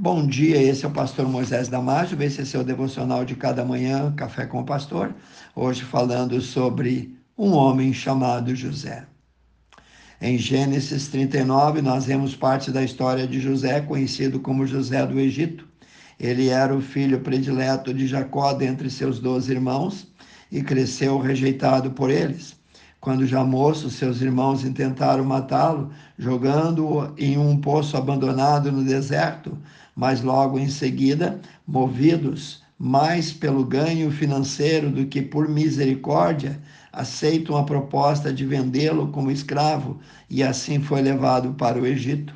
Bom dia, esse é o pastor Moisés Damásio, esse é seu devocional de cada manhã, Café com o Pastor. Hoje falando sobre um homem chamado José. Em Gênesis 39, nós vemos parte da história de José, conhecido como José do Egito. Ele era o filho predileto de Jacó dentre seus doze irmãos e cresceu rejeitado por eles. Quando já moço, seus irmãos intentaram matá-lo, jogando-o em um poço abandonado no deserto, mas logo em seguida, movidos mais pelo ganho financeiro do que por misericórdia, aceitam a proposta de vendê-lo como escravo e assim foi levado para o Egito.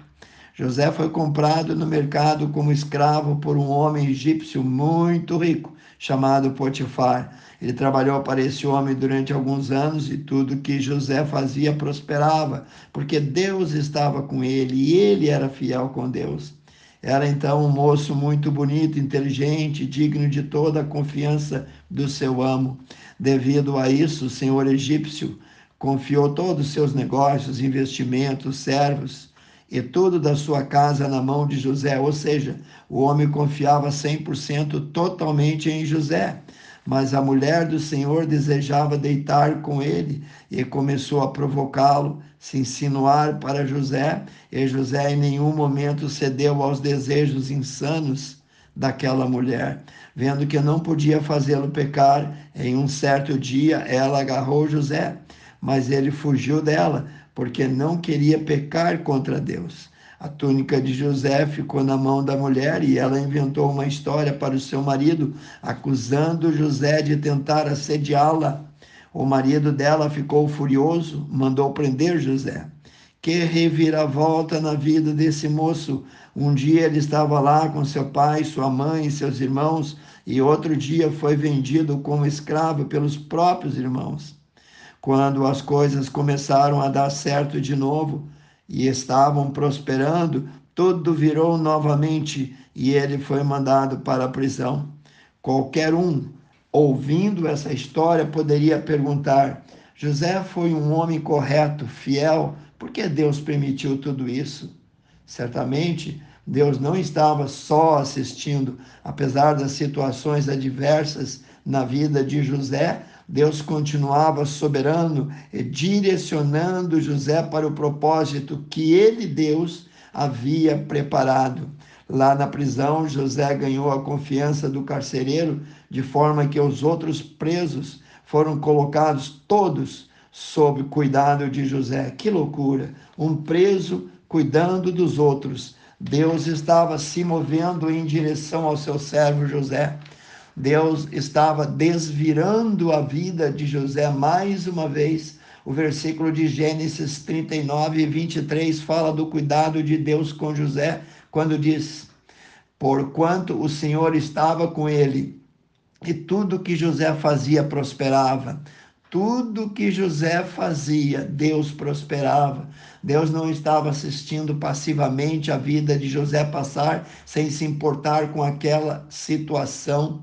José foi comprado no mercado como escravo por um homem egípcio muito rico, chamado Potifar. Ele trabalhou para esse homem durante alguns anos e tudo que José fazia prosperava, porque Deus estava com ele e ele era fiel com Deus. Era então um moço muito bonito, inteligente, digno de toda a confiança do seu amo. Devido a isso, o senhor egípcio confiou todos os seus negócios, investimentos, servos e tudo da sua casa na mão de José, ou seja, o homem confiava 100% totalmente em José. Mas a mulher do Senhor desejava deitar com ele e começou a provocá-lo, se insinuar para José, e José em nenhum momento cedeu aos desejos insanos daquela mulher. Vendo que não podia fazê-lo pecar, em um certo dia ela agarrou José, mas ele fugiu dela porque não queria pecar contra Deus. A túnica de José ficou na mão da mulher e ela inventou uma história para o seu marido, acusando José de tentar assediá-la. O marido dela ficou furioso, mandou prender José. Que reviravolta na vida desse moço! Um dia ele estava lá com seu pai, sua mãe e seus irmãos, e outro dia foi vendido como escravo pelos próprios irmãos. Quando as coisas começaram a dar certo de novo e estavam prosperando, tudo virou novamente e ele foi mandado para a prisão. Qualquer um, ouvindo essa história, poderia perguntar: José foi um homem correto, fiel, por que Deus permitiu tudo isso? Certamente, Deus não estava só assistindo, apesar das situações adversas na vida de José, Deus continuava soberano direcionando José para o propósito que ele, Deus, havia preparado. Lá na prisão, José ganhou a confiança do carcereiro, de forma que os outros presos foram colocados todos sob cuidado de José. Que loucura! Um preso cuidando dos outros. Deus estava se movendo em direção ao seu servo José. Deus estava desvirando a vida de José mais uma vez. O versículo de Gênesis 39 e 23 fala do cuidado de Deus com José, quando diz: Porquanto o Senhor estava com ele, e tudo que José fazia prosperava. Tudo que José fazia, Deus prosperava. Deus não estava assistindo passivamente a vida de José passar sem se importar com aquela situação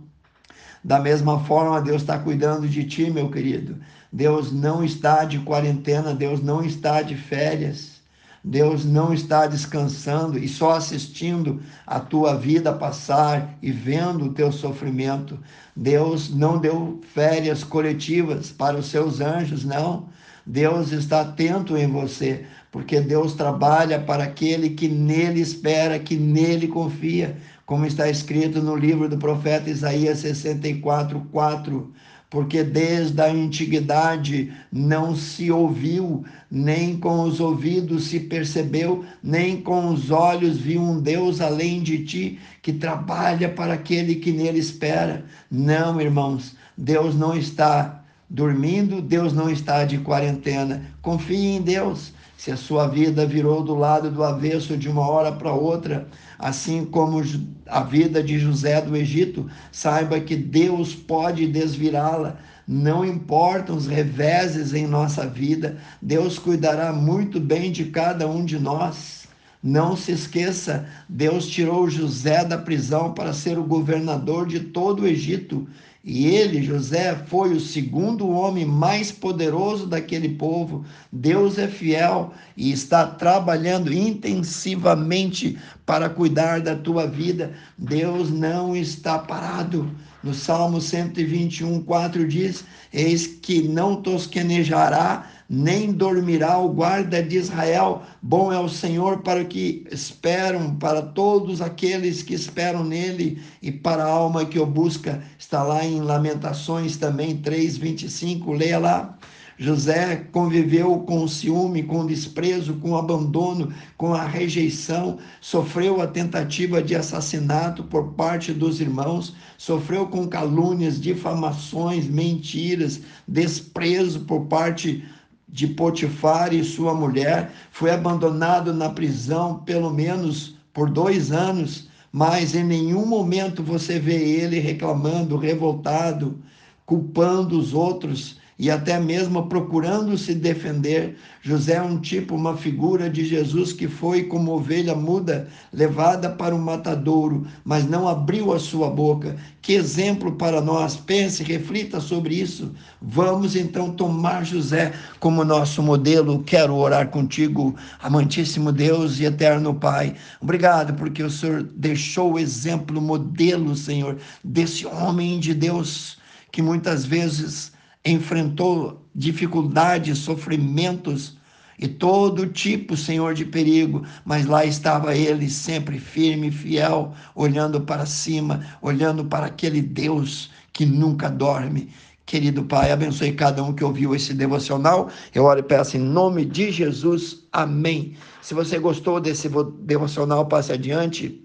da mesma forma, Deus está cuidando de ti, meu querido. Deus não está de quarentena, Deus não está de férias. Deus não está descansando e só assistindo a tua vida passar e vendo o teu sofrimento. Deus não deu férias coletivas para os seus anjos, não. Deus está atento em você, porque Deus trabalha para aquele que nele espera, que nele confia como está escrito no livro do profeta Isaías 64, 4. Porque desde a antiguidade não se ouviu, nem com os ouvidos se percebeu, nem com os olhos viu um Deus além de ti, que trabalha para aquele que nele espera. Não, irmãos, Deus não está dormindo, Deus não está de quarentena. Confie em Deus. Se a sua vida virou do lado do avesso de uma hora para outra, assim como a vida de José do Egito, saiba que Deus pode desvirá-la. Não importam os reveses em nossa vida, Deus cuidará muito bem de cada um de nós. Não se esqueça, Deus tirou José da prisão para ser o governador de todo o Egito E ele, José, foi o segundo homem mais poderoso daquele povo. Deus é fiel e está trabalhando intensivamente para cuidar da tua vida. Deus não está parado. No Salmo 121, 4 diz: Eis que não tosquenejará nem dormirá o guarda de Israel. Bom é o Senhor para o que esperam, para todos aqueles que esperam nele e para a alma que o busca. Está lá em Lamentações também 3:25, leia lá. José conviveu com ciúme, com desprezo, com abandono, com a rejeição, sofreu a tentativa de assassinato por parte dos irmãos, sofreu com calúnias, difamações, mentiras, desprezo por parte de Potifar e sua mulher, foi abandonado na prisão pelo menos por dois anos, mas em nenhum momento você vê ele reclamando, revoltado, culpando os outros e até mesmo procurando se defender. José é um tipo, uma figura de Jesus que foi como ovelha muda, levada para o matadouro, mas não abriu a sua boca. Que exemplo para nós! Pense, reflita sobre isso. Vamos então tomar José como nosso modelo. Quero orar contigo, amantíssimo Deus e eterno Pai. Obrigado porque o Senhor deixou o exemplo, modelo, Senhor, desse homem de Deus que muitas vezes enfrentou dificuldades, sofrimentos e todo tipo, Senhor, de perigo, mas lá estava ele sempre firme, fiel, olhando para cima, olhando para aquele Deus que nunca dorme. Querido Pai, abençoe cada um que ouviu esse devocional. Eu oro e peço em nome de Jesus. Amém. Se você gostou desse devocional, passe adiante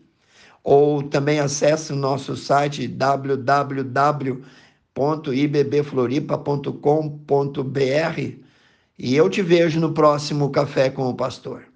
ou também acesse o nosso site www www.ibbfloripa.com.br e eu te vejo no próximo Café com o Pastor.